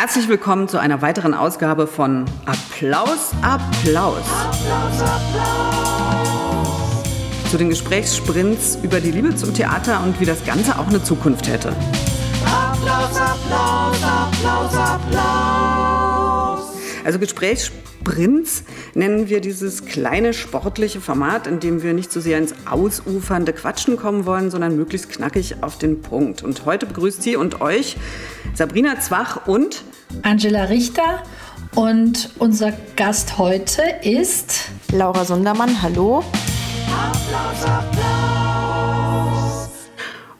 Herzlich willkommen zu einer weiteren Ausgabe von Applaus, Applaus. Applaus, Applaus. Zu den Gesprächssprints über die Liebe zum Theater und wie das Ganze auch eine Zukunft hätte. Applaus, Applaus, Applaus, Applaus. Also Gesprächssprints nennen wir dieses kleine sportliche Format, in dem wir nicht so sehr ins ausufernde Quatschen kommen wollen, sondern möglichst knackig auf den Punkt. Und heute begrüßt Sie und euch Sabrina Zwach und Angela Richter. Und unser Gast heute ist Laura Sundermann. Hallo. Applaus, Applaus.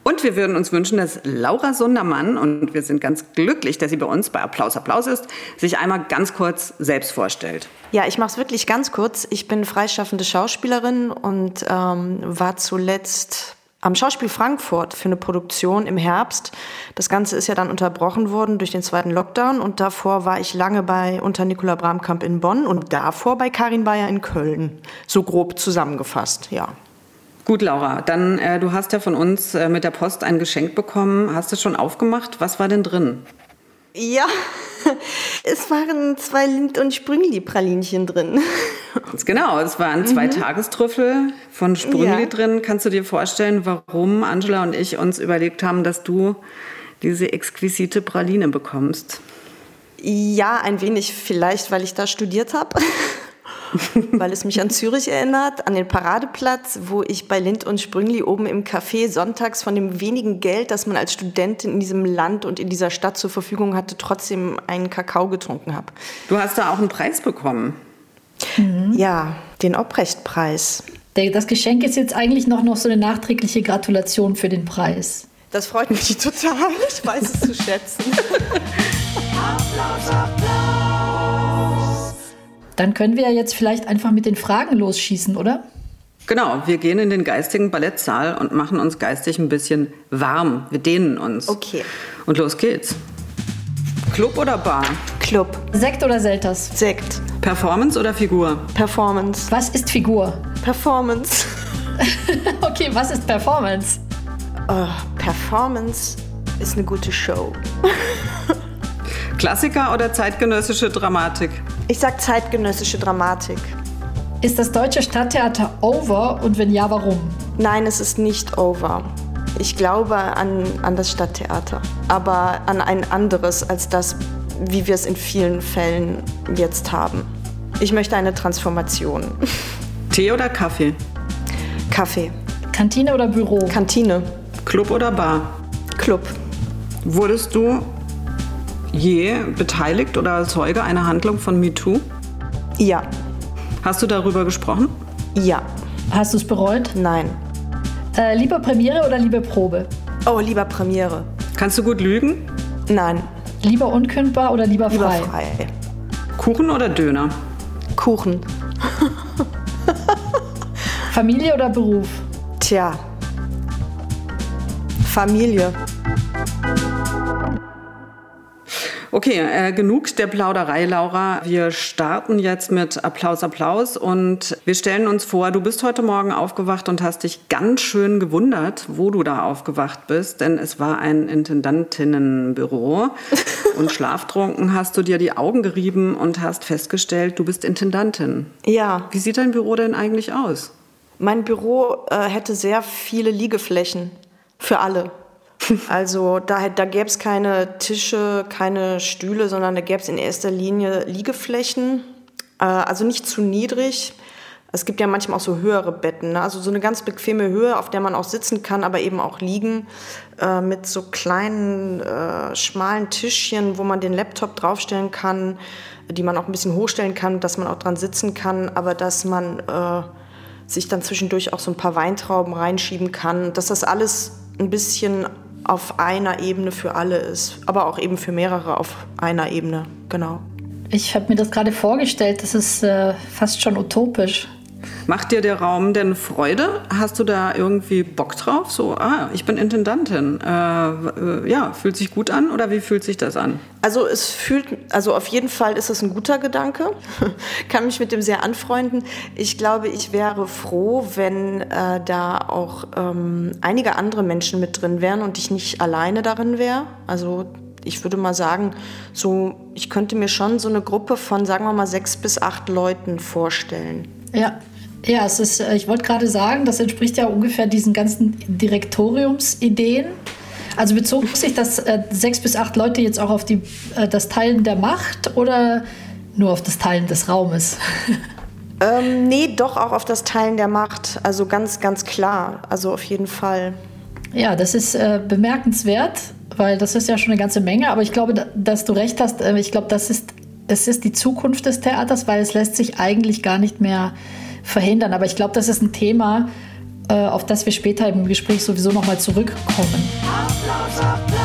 Und wir würden uns wünschen, dass Laura Sundermann, und wir sind ganz glücklich, dass sie bei uns bei Applaus Applaus ist, sich einmal ganz kurz selbst vorstellt. Ja, ich mache es wirklich ganz kurz. Ich bin freischaffende Schauspielerin und ähm, war zuletzt am Schauspiel Frankfurt für eine Produktion im Herbst. Das Ganze ist ja dann unterbrochen worden durch den zweiten Lockdown und davor war ich lange bei unter Nicola Bramkamp in Bonn und davor bei Karin Bayer in Köln. So grob zusammengefasst, ja. Gut, Laura, dann äh, du hast ja von uns äh, mit der Post ein Geschenk bekommen. Hast du schon aufgemacht? Was war denn drin? Ja, es waren zwei Lind- und Sprüngli-Pralinchen drin. Ganz genau, es waren zwei mhm. Tagestrüffel von Sprüngli ja. drin. Kannst du dir vorstellen, warum Angela und ich uns überlegt haben, dass du diese exquisite Praline bekommst? Ja, ein wenig vielleicht, weil ich da studiert habe. weil es mich an Zürich erinnert, an den Paradeplatz, wo ich bei Lind und Sprüngli oben im Café sonntags von dem wenigen Geld, das man als Studentin in diesem Land und in dieser Stadt zur Verfügung hatte, trotzdem einen Kakao getrunken habe. Du hast da auch einen Preis bekommen. Mhm. Ja, den Obrecht-Preis. Das Geschenk ist jetzt eigentlich noch, noch so eine nachträgliche Gratulation für den Preis. Das freut mich total. Ich weiß es zu schätzen. Applaus, Applaus. Dann können wir ja jetzt vielleicht einfach mit den Fragen losschießen, oder? Genau, wir gehen in den geistigen Ballettsaal und machen uns geistig ein bisschen warm. Wir dehnen uns. Okay. Und los geht's. Club oder Bar? Club. Sekt oder Selters? Sekt. Performance oder Figur? Performance. Was ist Figur? Performance. okay, was ist Performance? Oh, Performance ist eine gute Show. Klassiker oder zeitgenössische Dramatik? Ich sag zeitgenössische Dramatik. Ist das deutsche Stadttheater over und wenn ja, warum? Nein, es ist nicht over. Ich glaube an, an das Stadttheater, aber an ein anderes als das, wie wir es in vielen Fällen jetzt haben. Ich möchte eine Transformation. Tee oder Kaffee? Kaffee. Kantine oder Büro? Kantine. Club oder Bar? Club. Wurdest du je beteiligt oder Zeuge einer Handlung von MeToo? Ja. Hast du darüber gesprochen? Ja. Hast du es bereut? Nein. Äh, lieber Premiere oder lieber Probe? Oh, lieber Premiere. Kannst du gut lügen? Nein. Lieber unkündbar oder lieber frei? Lieber frei. Kuchen oder Döner? Kuchen. Familie oder Beruf? Tja. Familie. Okay, äh, genug der Plauderei, Laura. Wir starten jetzt mit Applaus, Applaus und wir stellen uns vor, du bist heute Morgen aufgewacht und hast dich ganz schön gewundert, wo du da aufgewacht bist, denn es war ein Intendantinnenbüro und schlaftrunken hast du dir die Augen gerieben und hast festgestellt, du bist Intendantin. Ja. Wie sieht dein Büro denn eigentlich aus? Mein Büro äh, hätte sehr viele Liegeflächen für alle. Also da, da gäbe es keine Tische, keine Stühle, sondern da gäbe es in erster Linie Liegeflächen. Äh, also nicht zu niedrig. Es gibt ja manchmal auch so höhere Betten, ne? also so eine ganz bequeme Höhe, auf der man auch sitzen kann, aber eben auch liegen, äh, mit so kleinen, äh, schmalen Tischchen, wo man den Laptop draufstellen kann, die man auch ein bisschen hochstellen kann, dass man auch dran sitzen kann, aber dass man äh, sich dann zwischendurch auch so ein paar Weintrauben reinschieben kann, dass das alles ein bisschen auf einer Ebene für alle ist, aber auch eben für mehrere auf einer Ebene, genau. Ich habe mir das gerade vorgestellt, das ist äh, fast schon utopisch. Macht dir der Raum denn Freude? Hast du da irgendwie Bock drauf? So, ah, ich bin Intendantin. Äh, äh, ja, fühlt sich gut an oder wie fühlt sich das an? Also es fühlt, also auf jeden Fall ist es ein guter Gedanke. Kann mich mit dem sehr anfreunden. Ich glaube, ich wäre froh, wenn äh, da auch ähm, einige andere Menschen mit drin wären und ich nicht alleine darin wäre. Also ich würde mal sagen, so, ich könnte mir schon so eine Gruppe von, sagen wir mal, sechs bis acht Leuten vorstellen. Ja, ja, es ist, äh, ich wollte gerade sagen, das entspricht ja ungefähr diesen ganzen Direktoriumsideen. Also bezog sich das äh, sechs bis acht Leute jetzt auch auf die, äh, das Teilen der Macht oder nur auf das Teilen des Raumes? Ähm, nee, doch auch auf das Teilen der Macht. Also ganz, ganz klar. Also auf jeden Fall. Ja, das ist äh, bemerkenswert, weil das ist ja schon eine ganze Menge. Aber ich glaube, dass du recht hast. Äh, ich glaube, das ist, es ist die Zukunft des Theaters, weil es lässt sich eigentlich gar nicht mehr verhindern. Aber ich glaube, das ist ein Thema, äh, auf das wir später im Gespräch sowieso nochmal zurückkommen. Applaus, Applaus.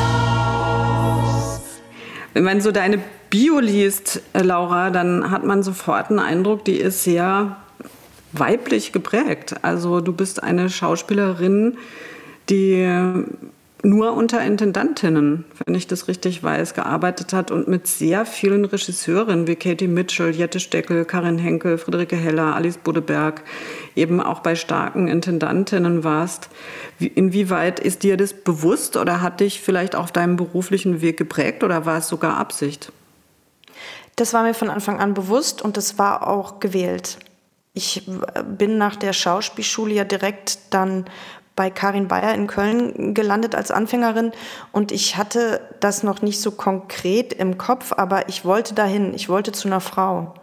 Wenn man so deine Bio liest, äh, Laura, dann hat man sofort einen Eindruck, die ist sehr weiblich geprägt. Also du bist eine Schauspielerin, die nur unter Intendantinnen, wenn ich das richtig weiß, gearbeitet hat und mit sehr vielen Regisseurinnen wie Katie Mitchell, Jette Steckel, Karin Henkel, Friederike Heller, Alice Bodeberg eben auch bei starken Intendantinnen warst. Inwieweit ist dir das bewusst oder hat dich vielleicht auf deinem beruflichen Weg geprägt oder war es sogar Absicht? Das war mir von Anfang an bewusst und das war auch gewählt. Ich bin nach der Schauspielschule ja direkt dann bei Karin Bayer in Köln gelandet als Anfängerin und ich hatte das noch nicht so konkret im Kopf, aber ich wollte dahin, ich wollte zu einer Frau.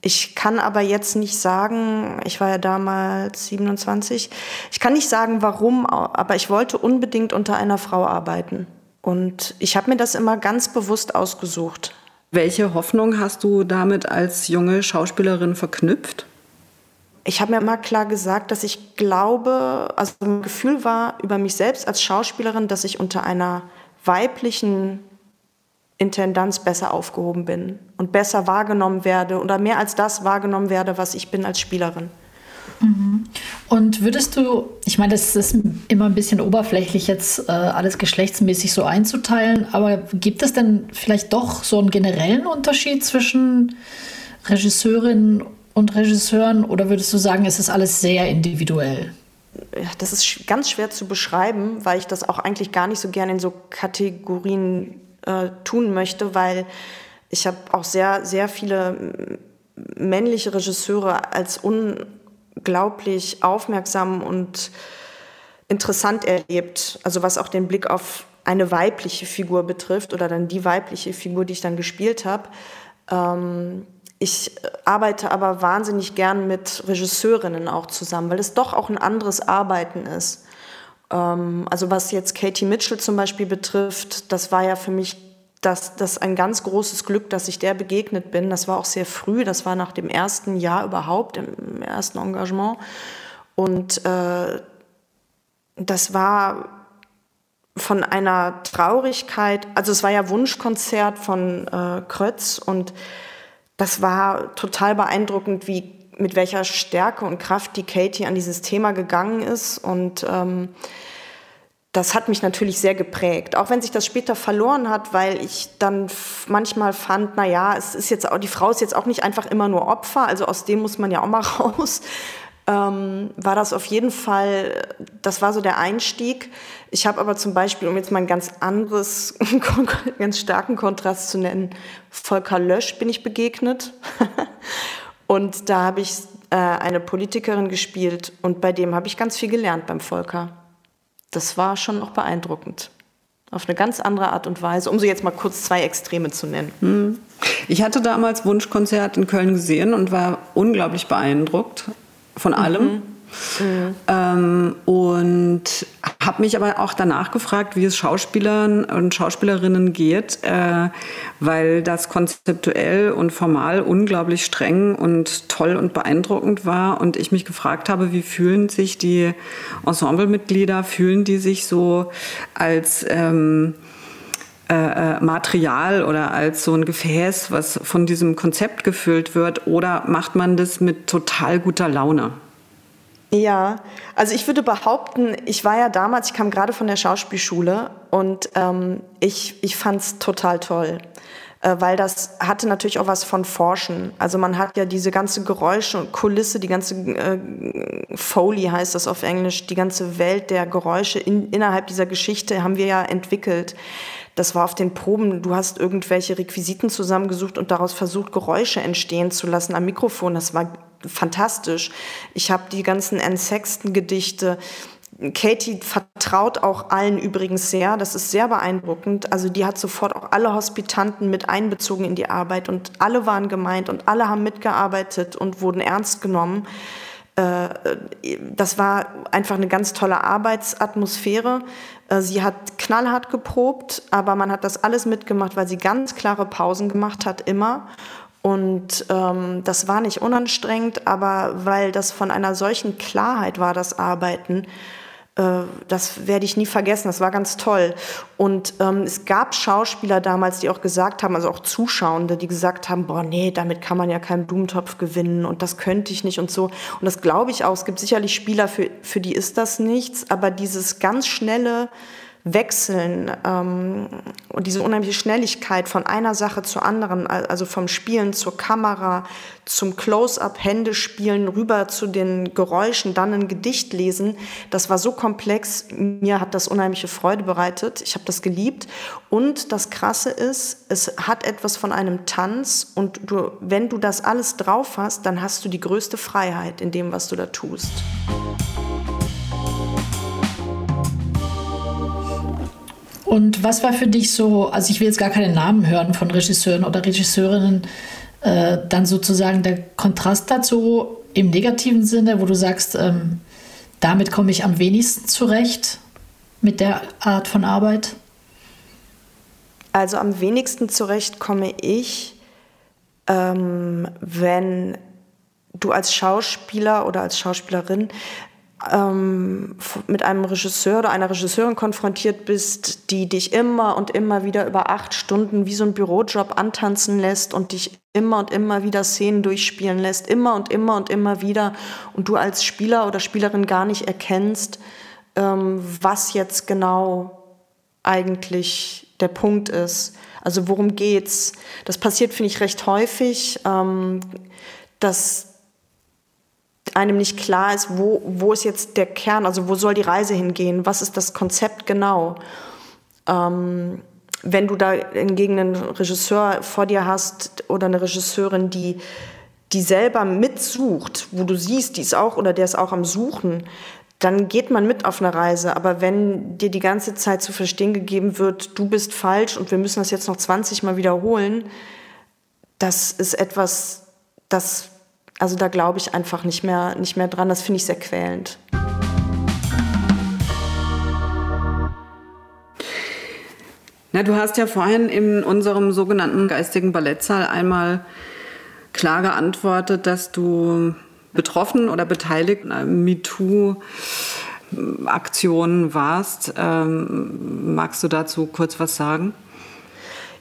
Ich kann aber jetzt nicht sagen, ich war ja damals 27, ich kann nicht sagen, warum, aber ich wollte unbedingt unter einer Frau arbeiten. Und ich habe mir das immer ganz bewusst ausgesucht. Welche Hoffnung hast du damit als junge Schauspielerin verknüpft? Ich habe mir immer klar gesagt, dass ich glaube, also ein Gefühl war über mich selbst als Schauspielerin, dass ich unter einer weiblichen Intendanz besser aufgehoben bin und besser wahrgenommen werde oder mehr als das wahrgenommen werde, was ich bin als Spielerin. Mhm. Und würdest du, ich meine, das ist immer ein bisschen oberflächlich jetzt äh, alles geschlechtsmäßig so einzuteilen, aber gibt es denn vielleicht doch so einen generellen Unterschied zwischen Regisseurinnen und Regisseuren oder würdest du sagen, es ist alles sehr individuell? Das ist ganz schwer zu beschreiben, weil ich das auch eigentlich gar nicht so gerne in so Kategorien äh, tun möchte, weil ich habe auch sehr, sehr viele männliche Regisseure als unglaublich aufmerksam und interessant erlebt. Also was auch den Blick auf eine weibliche Figur betrifft oder dann die weibliche Figur, die ich dann gespielt habe. Ähm, ich arbeite aber wahnsinnig gern mit Regisseurinnen auch zusammen, weil es doch auch ein anderes Arbeiten ist. Ähm, also was jetzt Katie Mitchell zum Beispiel betrifft, das war ja für mich das, das ein ganz großes Glück, dass ich der begegnet bin. Das war auch sehr früh, das war nach dem ersten Jahr überhaupt, im ersten Engagement. Und äh, das war von einer Traurigkeit, also es war ja Wunschkonzert von äh, Krötz und das war total beeindruckend, wie mit welcher Stärke und Kraft die Katie an dieses Thema gegangen ist. Und ähm, das hat mich natürlich sehr geprägt, auch wenn sich das später verloren hat, weil ich dann manchmal fand, na ja, es ist jetzt auch die Frau ist jetzt auch nicht einfach immer nur Opfer, also aus dem muss man ja auch mal raus ähm, war das auf jeden Fall, das war so der Einstieg. Ich habe aber zum Beispiel, um jetzt mal ein ganz anderes, ganz starken Kontrast zu nennen, Volker Lösch bin ich begegnet. und da habe ich äh, eine Politikerin gespielt und bei dem habe ich ganz viel gelernt beim Volker. Das war schon auch beeindruckend. Auf eine ganz andere Art und Weise, um so jetzt mal kurz zwei Extreme zu nennen. Hm. Ich hatte damals Wunschkonzert in Köln gesehen und war unglaublich beeindruckt von allem. Mhm. Mhm. Ähm, und habe mich aber auch danach gefragt, wie es Schauspielern und Schauspielerinnen geht, äh, weil das konzeptuell und formal unglaublich streng und toll und beeindruckend war. Und ich mich gefragt habe, wie fühlen sich die Ensemblemitglieder, fühlen die sich so als... Ähm, äh, Material oder als so ein Gefäß, was von diesem Konzept gefüllt wird, oder macht man das mit total guter Laune? Ja, also ich würde behaupten, ich war ja damals, ich kam gerade von der Schauspielschule und ähm, ich, ich fand es total toll, äh, weil das hatte natürlich auch was von Forschen. Also man hat ja diese ganze Geräusche und Kulisse, die ganze äh, Foley heißt das auf Englisch, die ganze Welt der Geräusche in, innerhalb dieser Geschichte haben wir ja entwickelt Das war auf den Proben, du hast irgendwelche Requisiten zusammengesucht und daraus versucht, Geräusche entstehen zu lassen am Mikrofon. Das war fantastisch. Ich habe die ganzen Anne Sexton-Gedichte, Katie vertraut auch allen übrigens sehr. Das ist sehr beeindruckend. Also die hat sofort auch alle Hospitanten mit einbezogen in die Arbeit und alle waren gemeint und alle haben mitgearbeitet und wurden ernst genommen. Äh, das war einfach eine ganz tolle Arbeitsatmosphäre. Äh, sie hat knallhart geprobt, aber man hat das alles mitgemacht, weil sie ganz klare Pausen gemacht hat, immer. Und ähm, das war nicht unanstrengend, aber weil das von einer solchen Klarheit war, das Arbeiten, das werde ich nie vergessen, das war ganz toll. Und ähm, es gab Schauspieler damals, die auch gesagt haben, also auch Zuschauende, die gesagt haben, boah, nee, damit kann man ja keinen Blumentopf gewinnen und das könnte ich nicht und so. Und das glaube ich auch. Es gibt sicherlich Spieler, für, für die ist das nichts, aber dieses ganz schnelle, Wechseln ähm, und diese unheimliche Schnelligkeit von einer Sache zur anderen, also vom Spielen zur Kamera, zum Close-up, Hände spielen, rüber zu den Geräuschen, dann ein Gedicht lesen, das war so komplex. Mir hat das unheimliche Freude bereitet. Ich habe das geliebt. Und das Krasse ist, es hat etwas von einem Tanz und du, wenn du das alles drauf hast, dann hast du die größte Freiheit in dem, was du da tust. Und was war für dich so, also ich will jetzt gar keine Namen hören von Regisseuren oder Regisseurinnen, äh, dann sozusagen der Kontrast dazu im negativen Sinne, wo du sagst, ähm, damit komme ich am wenigsten zurecht mit der Art von Arbeit? Also am wenigsten zurecht komme ich, ähm, wenn du als Schauspieler oder als Schauspielerin ähm, mit einem Regisseur oder einer Regisseurin konfrontiert bist, die dich immer und immer wieder über acht Stunden wie so ein Bürojob antanzen lässt und dich immer und immer wieder Szenen durchspielen lässt, immer und immer und immer wieder und du als Spieler oder Spielerin gar nicht erkennst, ähm, was jetzt genau eigentlich der Punkt ist. Also worum geht's? Das passiert, finde ich, recht häufig, ähm, dass einem nicht klar ist, wo, wo ist jetzt der Kern, also wo soll die Reise hingehen, was ist das Konzept genau. Ähm, wenn du da hingegen einen Regisseur vor dir hast oder eine Regisseurin, die, die selber mitsucht, wo du siehst, die ist auch oder der ist auch am Suchen, dann geht man mit auf eine Reise. Aber wenn dir die ganze Zeit zu verstehen gegeben wird, du bist falsch und wir müssen das jetzt noch 20 Mal wiederholen, das ist etwas, das also da glaube ich einfach nicht mehr, nicht mehr dran. Das finde ich sehr quälend. Na, du hast ja vorhin in unserem sogenannten geistigen Ballettsaal einmal klar geantwortet, dass du betroffen oder beteiligt an MeToo-Aktionen warst. Ähm, magst du dazu kurz was sagen?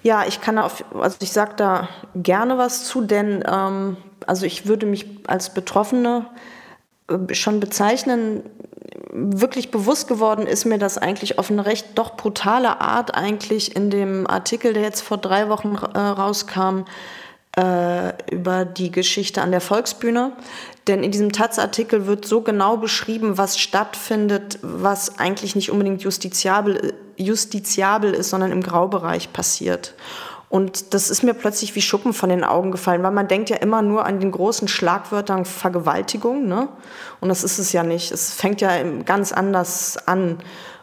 Ja, ich kann auf, also ich sage da gerne was zu, denn ähm, also ich würde mich als Betroffene äh, schon bezeichnen. Wirklich bewusst geworden ist mir das eigentlich auf eine recht doch brutale Art eigentlich in dem Artikel, der jetzt vor drei Wochen äh, rauskam, äh, über die Geschichte an der Volksbühne. Denn in diesem Taz-Artikel wird so genau beschrieben, was stattfindet, was eigentlich nicht unbedingt justiziabel, justiziabel ist, sondern im Graubereich passiert. Und das ist mir plötzlich wie Schuppen von den Augen gefallen, weil man denkt ja immer nur an den großen Schlagwörtern Vergewaltigung, ne? Und das ist es ja nicht. Es fängt ja ganz anders an.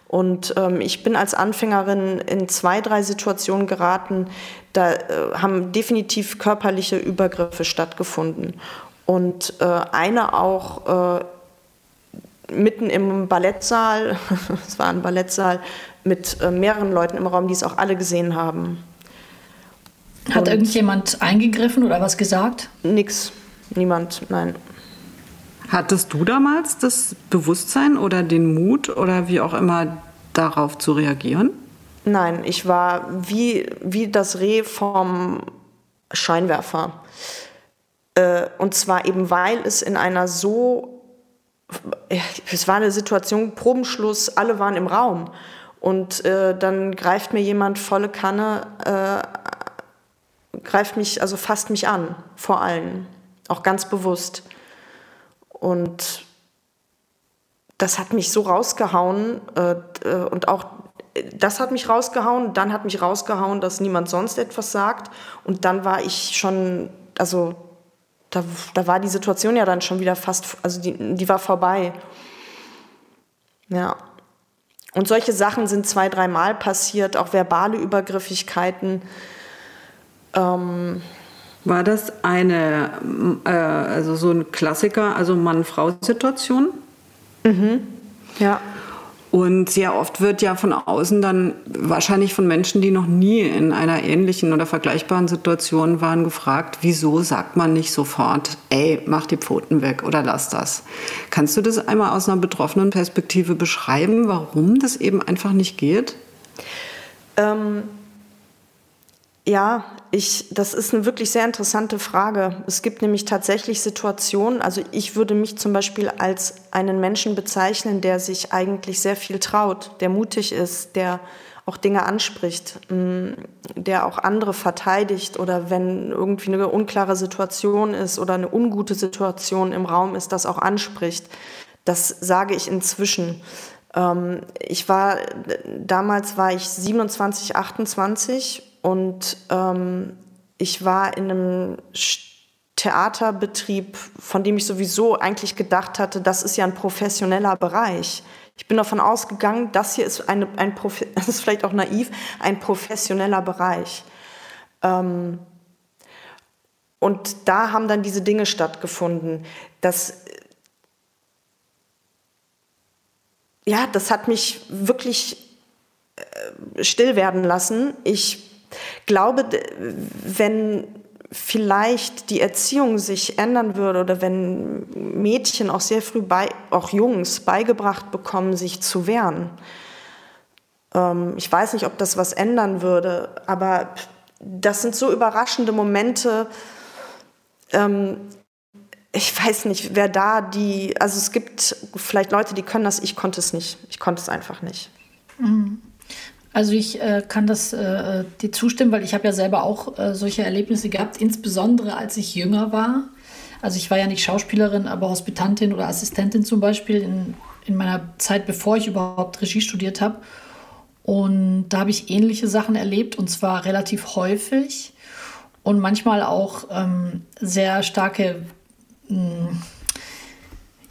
Und ähm, ich bin als Anfängerin in zwei, drei Situationen geraten, da äh, haben definitiv körperliche Übergriffe stattgefunden. Und äh, eine auch äh, mitten im Ballettsaal, es war ein Ballettsaal, mit äh, mehreren Leuten im Raum, die es auch alle gesehen haben. Hat Und irgendjemand eingegriffen oder was gesagt? Nix, niemand, nein. Hattest du damals das Bewusstsein oder den Mut oder wie auch immer darauf zu reagieren? Nein, ich war wie, wie das Reh vom Scheinwerfer. Äh, und zwar eben, weil es in einer so, es war eine Situation, Probenschluss, alle waren im Raum. Und äh, dann greift mir jemand volle Kanne äh, greift mich, also fasst mich an, vor allen, auch ganz bewusst. Und das hat mich so rausgehauen äh, äh und auch das hat mich rausgehauen. Dann hat mich rausgehauen, dass niemand sonst etwas sagt. Und dann war ich schon, also da, da war die Situation ja dann schon wieder fast, also die, die war vorbei. Ja. Und solche Sachen sind zwei, dreimal passiert, auch verbale Übergriffigkeiten. Ähm, war das eine, äh, also so ein Klassiker, also Mann-Frau-Situation? Mhm. Ja. Und sehr oft wird ja von außen dann wahrscheinlich von Menschen, die noch nie in einer ähnlichen oder vergleichbaren Situation waren, gefragt, wieso sagt man nicht sofort, ey, mach die Pfoten weg oder lass das. Kannst du das einmal aus einer betroffenen Perspektive beschreiben, warum das eben einfach nicht geht? Ähm, ja, ich, das ist eine wirklich sehr interessante Frage. Es gibt nämlich tatsächlich Situationen, also ich würde mich zum Beispiel als einen Menschen bezeichnen, der sich eigentlich sehr viel traut, der mutig ist, der auch Dinge anspricht, mm, der auch andere verteidigt oder wenn irgendwie eine unklare Situation ist oder eine ungute Situation im Raum ist, das auch anspricht. Das sage ich inzwischen. Ähm, ich war, damals war ich 27, 28 und ähm, ich war in einem Theaterbetrieb, von dem ich sowieso eigentlich gedacht hatte, das ist ja ein professioneller Bereich. Ich bin davon ausgegangen, das hier ist, eine, ein das ist vielleicht auch naiv, ein professioneller Bereich. Ähm, und da haben dann diese Dinge stattgefunden. Das, ja, das hat mich wirklich äh, still werden lassen. Ich glaube, wenn vielleicht die Erziehung sich ändern würde oder wenn Mädchen auch sehr früh, bei, auch Jungs, beigebracht bekommen, sich zu wehren. Ähm, ich weiß nicht, ob das was ändern würde, aber das sind so überraschende Momente. Ähm, ich weiß nicht, wer da die, also es gibt vielleicht Leute, die können das, ich konnte es nicht. Ich konnte es einfach nicht. Mhm. Also ich äh, kann das äh, dir zustimmen, weil ich habe ja selber auch äh, solche Erlebnisse gehabt, insbesondere als ich jünger war. Also ich war ja nicht Schauspielerin, aber Hospitantin oder Assistentin zum Beispiel in, in meiner Zeit, bevor ich überhaupt Regie studiert habe. Und da habe ich ähnliche Sachen erlebt und zwar relativ häufig und manchmal auch ähm, sehr starke, mh, hm,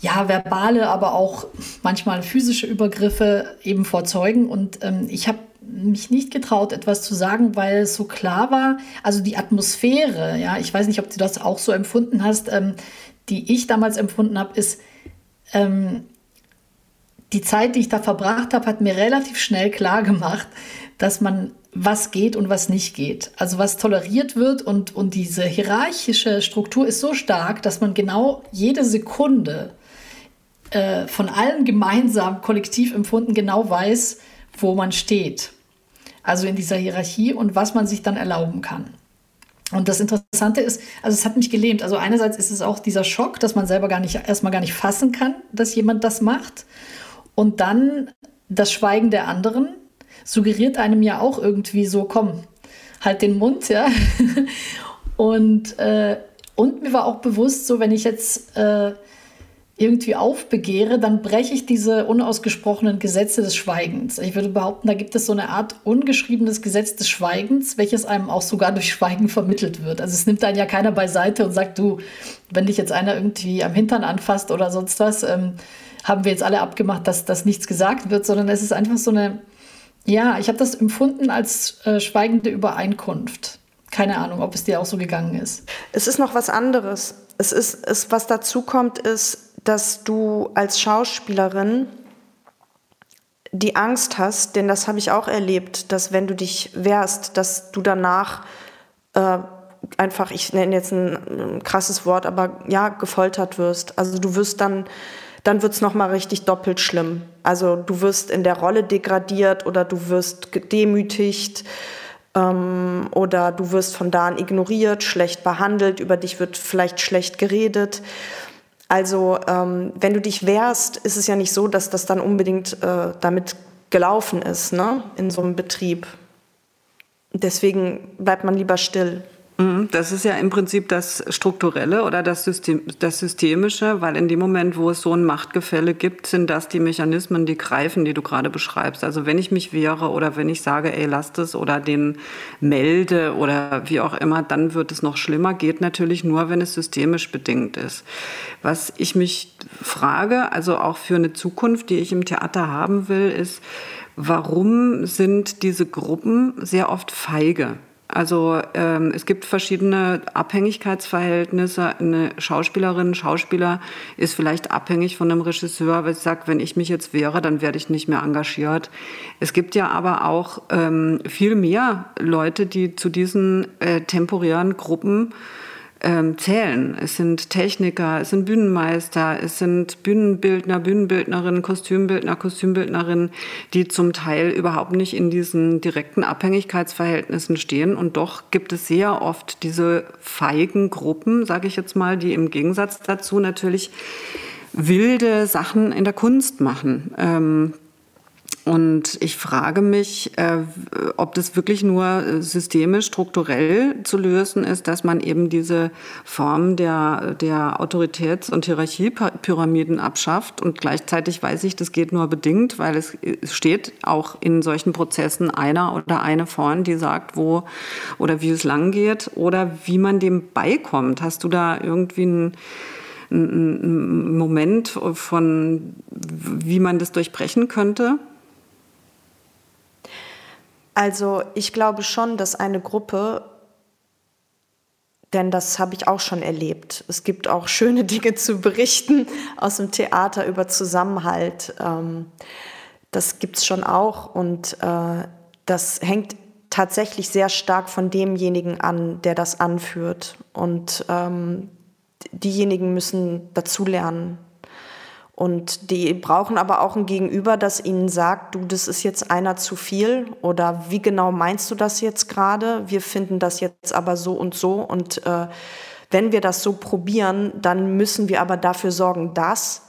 ja, verbale, aber auch manchmal physische Übergriffe eben vor Zeugen. Und ähm, ich habe mich nicht getraut, etwas zu sagen, weil es so klar war. Also die Atmosphäre, ja, ich weiß nicht, ob du das auch so empfunden hast, ähm, die ich damals empfunden habe, ist, ähm, die Zeit, die ich da verbracht habe, hat mir relativ schnell klar gemacht, dass man was geht und was nicht geht. Also was toleriert wird und, und diese hierarchische Struktur ist so stark, dass man genau jede Sekunde äh, von allen gemeinsam, kollektiv empfunden, genau weiß, wo man steht also in dieser Hierarchie und was man sich dann erlauben kann. Und das Interessante ist, also es hat mich gelähmt. Also einerseits ist es auch dieser Schock, dass man selber gar nicht, erstmal gar nicht fassen kann, dass jemand das macht. Und dann das Schweigen der anderen suggeriert einem ja auch irgendwie so, komm, halt den Mund, ja. und, äh, und mir war auch bewusst, so wenn ich jetzt äh, irgendwie aufbegehre, dann breche ich diese unausgesprochenen Gesetze des Schweigens. Ich würde behaupten, da gibt es so eine Art ungeschriebenes Gesetz des Schweigens, welches einem auch sogar durch Schweigen vermittelt wird. Also es nimmt einen ja keiner beiseite und sagt, du, wenn dich jetzt einer irgendwie am Hintern anfasst oder sonst was, ähm, haben wir jetzt alle abgemacht, dass das nichts gesagt wird, sondern es ist einfach so eine, ja, ich habe das empfunden als äh, schweigende Übereinkunft. Keine Ahnung, ob es dir auch so gegangen ist. Es ist noch was anderes. Es ist, es, was dazu kommt, ist, dass du als Schauspielerin die Angst hast, denn das habe ich auch erlebt, dass wenn du dich wehrst, dass du danach äh, einfach, ich nenne jetzt ein, ein, krasses Wort, aber ja, gefoltert wirst. Also du wirst dann, dann wird es nochmal richtig doppelt schlimm. Also du wirst in der Rolle degradiert oder du wirst gedemütigt ähm, oder du wirst von da an ignoriert, schlecht behandelt, über dich wird vielleicht schlecht geredet. Also ähm, wenn du dich wehrst, ist es ja nicht so, dass das dann unbedingt äh, damit gelaufen ist, ne? in so einem Betrieb. Deswegen bleibt man lieber still. Mhm, das ist ja im Prinzip das Strukturelle oder das, System, das Systemische, weil in dem Moment, wo es so ein Machtgefälle gibt, sind das die Mechanismen, die greifen, die du gerade beschreibst. Also wenn ich mich wehre oder wenn ich sage, ey, lasst es oder den melde oder wie auch immer, dann wird es noch schlimmer. Geht natürlich nur, wenn es systemisch bedingt ist. Was ich mich frage, also auch für eine Zukunft, die ich im Theater haben will, ist, warum sind diese Gruppen sehr oft feige? Also ähm, es gibt verschiedene Abhängigkeitsverhältnisse. Eine Schauspielerin, Schauspieler ist vielleicht abhängig von einem Regisseur, weil sie sagt, wenn ich mich jetzt wehre, dann werde ich nicht mehr engagiert. Es gibt ja aber auch ähm, viel mehr Leute, die zu diesen äh, temporären Gruppen ähm, zählen. Es sind Techniker, es sind Bühnenmeister, es sind Bühnenbildner, Bühnenbildnerinnen, Kostümbildner, Kostümbildnerinnen, die zum Teil überhaupt nicht in diesen direkten Abhängigkeitsverhältnissen stehen. Und doch gibt es sehr oft diese feigen Gruppen, sage ich jetzt mal, die im Gegensatz dazu natürlich wilde Sachen in der Kunst machen. Ähm, und ich frage mich, äh, ob das wirklich nur systemisch, strukturell zu lösen ist, dass man eben diese Form der, der Autoritäts- und Hierarchiepyramiden abschafft. Und gleichzeitig weiß ich, das geht nur bedingt, weil es steht auch in solchen Prozessen einer oder eine vorn, die sagt, wo oder wie es lang geht oder wie man dem beikommt. Hast du da irgendwie einen ein Moment von, wie man das durchbrechen könnte? Also ich glaube schon, dass eine Gruppe, denn das habe ich auch schon erlebt, es gibt auch schöne Dinge zu berichten aus dem Theater über Zusammenhalt. Ähm, das gibt es schon auch und äh, das hängt tatsächlich sehr stark von demjenigen an, der das anführt. Und ähm, diejenigen müssen dazulernen und die brauchen aber auch ein Gegenüber, das ihnen sagt, du, das ist jetzt einer zu viel oder wie genau meinst du das jetzt gerade? Wir finden das jetzt aber so und so und äh, wenn wir das so probieren, dann müssen wir aber dafür sorgen, dass.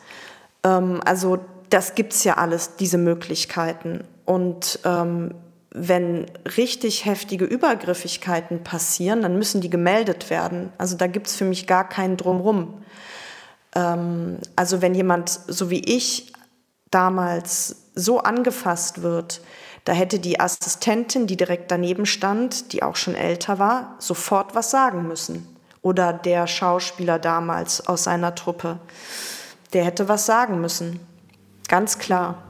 Ähm, also das gibt's ja alles, diese Möglichkeiten. Und ähm, wenn richtig heftige Übergriffigkeiten passieren, dann müssen die gemeldet werden. Also da gibt's für mich gar keinen Drumrum. Ähm, also wenn jemand, so wie ich, damals so angefasst wird, da hätte die Assistentin, die direkt daneben stand, die auch schon älter war, sofort was sagen müssen. Oder der Schauspieler damals aus seiner Truppe, der hätte was sagen müssen. Ganz klar.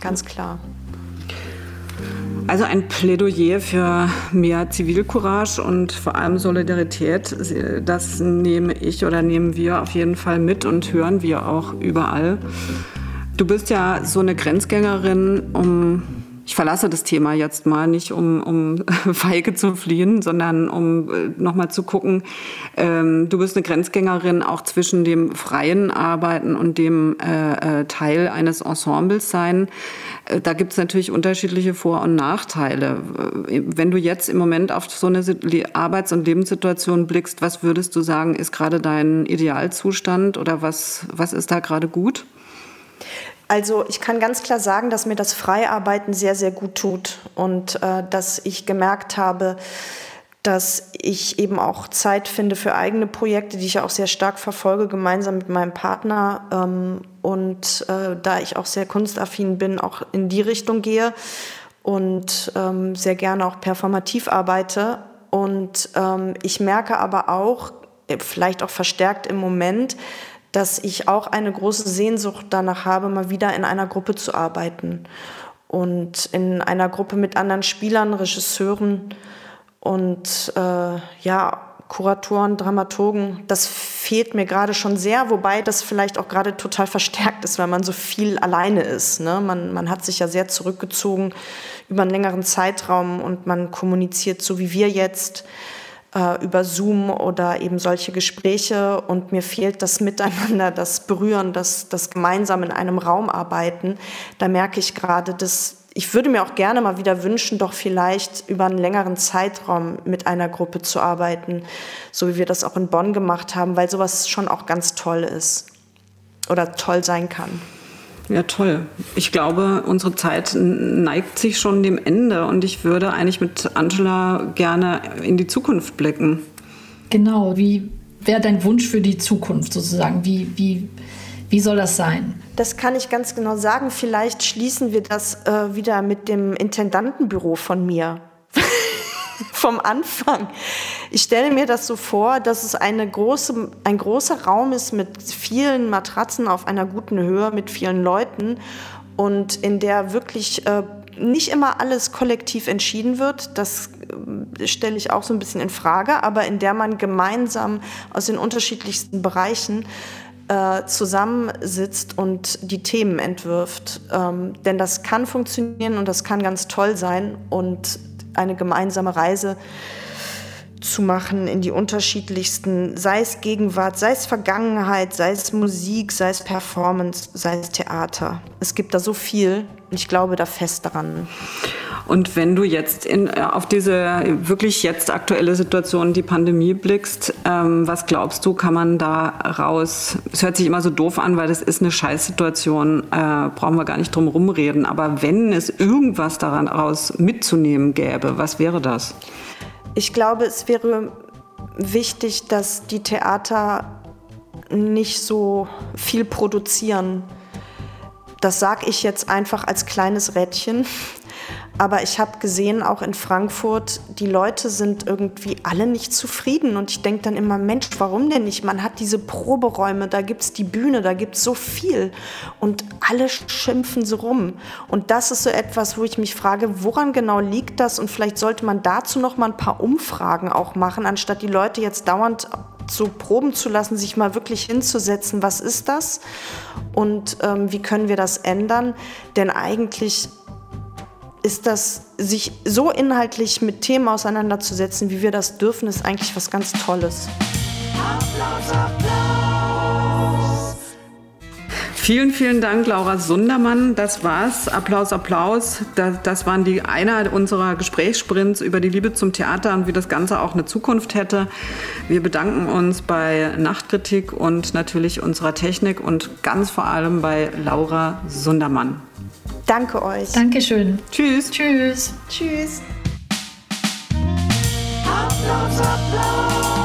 Ganz klar. Also ein Plädoyer für mehr Zivilcourage und vor allem Solidarität, das nehme ich oder nehmen wir auf jeden Fall mit und hören wir auch überall. Du bist ja so eine Grenzgängerin, um ich verlasse das Thema jetzt mal nicht, um, um feige zu fliehen, sondern um äh, nochmal zu gucken, ähm, du bist eine Grenzgängerin auch zwischen dem freien Arbeiten und dem äh, äh Teil eines Ensembles sein. Äh, da gibt es natürlich unterschiedliche Vor- und Nachteile. Wenn du jetzt im Moment auf so eine Arbeits- und Lebenssituation blickst, was würdest du sagen, ist gerade dein Idealzustand oder was, was ist da gerade gut? Also ich kann ganz klar sagen, dass mir das Freiarbeiten sehr, sehr gut tut und äh, dass ich gemerkt habe, dass ich eben auch Zeit finde für eigene Projekte, die ich auch sehr stark verfolge, gemeinsam mit meinem Partner. Ähm, und äh, da ich auch sehr kunstaffin bin, auch in die Richtung gehe und ähm, sehr gerne auch performativ arbeite. Und ähm, ich merke aber auch, äh, vielleicht auch verstärkt im Moment, dass ich auch eine große Sehnsucht danach habe, mal wieder in einer Gruppe zu arbeiten. Und in einer Gruppe mit anderen Spielern, Regisseuren und äh, ja, Kuratoren, Dramaturgen, das fehlt mir gerade schon sehr, wobei das vielleicht auch gerade total verstärkt ist, weil man so viel alleine ist. Ne? Man, man hat sich ja sehr zurückgezogen über einen längeren Zeitraum und man kommuniziert so wie wir jetzt äh, über Zoom oder eben solche Gespräche und mir fehlt das Miteinander, das Berühren, das, das gemeinsam in einem Raum arbeiten. Da merke ich gerade, dass ich würde mir auch gerne mal wieder wünschen, doch vielleicht über einen längeren Zeitraum mit einer Gruppe zu arbeiten, so wie wir das auch in Bonn gemacht haben, weil sowas schon auch ganz toll ist oder toll sein kann. Ja, toll. Ich glaube, unsere Zeit neigt sich schon dem Ende und ich würde eigentlich mit Angela gerne in die Zukunft blicken. Genau, wie wäre dein Wunsch für die Zukunft sozusagen? Wie, wie, wie soll das sein? Das kann ich ganz genau sagen. Vielleicht schließen wir das äh, wieder mit dem Intendantenbüro von mir. Vom Anfang. Ich stelle mir das so vor, dass es eine große, ein großer Raum ist mit vielen Matratzen auf einer guten Höhe, mit vielen Leuten und in der wirklich äh, nicht immer alles kollektiv entschieden wird. Das äh, stelle ich auch so ein bisschen in Frage, aber in der man gemeinsam aus den unterschiedlichsten Bereichen äh, zusammensitzt und die Themen entwirft. Ähm, denn das kann funktionieren und das kann ganz toll sein und eine gemeinsame Reise zu machen in die unterschiedlichsten, sei es Gegenwart, sei es Vergangenheit, sei es Musik, sei es Performance, sei es Theater. Es gibt da so viel und ich glaube da fest daran. Und wenn du jetzt in, äh, auf diese wirklich jetzt aktuelle Situation, die Pandemie blickst, ähm, was glaubst du, kann man da raus? Es hört sich immer so doof an, weil das ist eine Scheißsituation, äh, brauchen wir gar nicht drum rumreden. Aber wenn es irgendwas daran raus mitzunehmen gäbe, was wäre das? Ich glaube, es wäre wichtig, dass die Theater nicht so viel produzieren. Das sage ich jetzt einfach als kleines Rädchen. Aber ich habe gesehen, auch in Frankfurt, die Leute sind irgendwie alle nicht zufrieden. Und ich denke dann immer, Mensch, warum denn nicht? Man hat diese Proberäume, da gibt es die Bühne, da gibt es so viel. Und alle schimpfen so rum. Und das ist so etwas, wo ich mich frage, woran genau liegt das? Und vielleicht sollte man dazu noch mal ein paar Umfragen auch machen, anstatt die Leute jetzt dauernd so proben zu lassen, sich mal wirklich hinzusetzen, was ist das und ähm, wie können wir das ändern? Denn eigentlich ist das, sich so inhaltlich mit Themen auseinanderzusetzen, wie wir das dürfen, ist eigentlich was ganz Tolles. Applaus, Applaus. Vielen, vielen Dank, Laura Sundermann. Das war's. Applaus, Applaus. Das, das waren die einer unserer Gesprächssprints über die Liebe zum Theater und wie das Ganze auch eine Zukunft hätte. Wir bedanken uns bei Nachtkritik und natürlich unserer Technik und ganz vor allem bei Laura Sundermann. Danke euch. Dankeschön. Tschüss. Tschüss. Tschüss. Applaus, Applaus.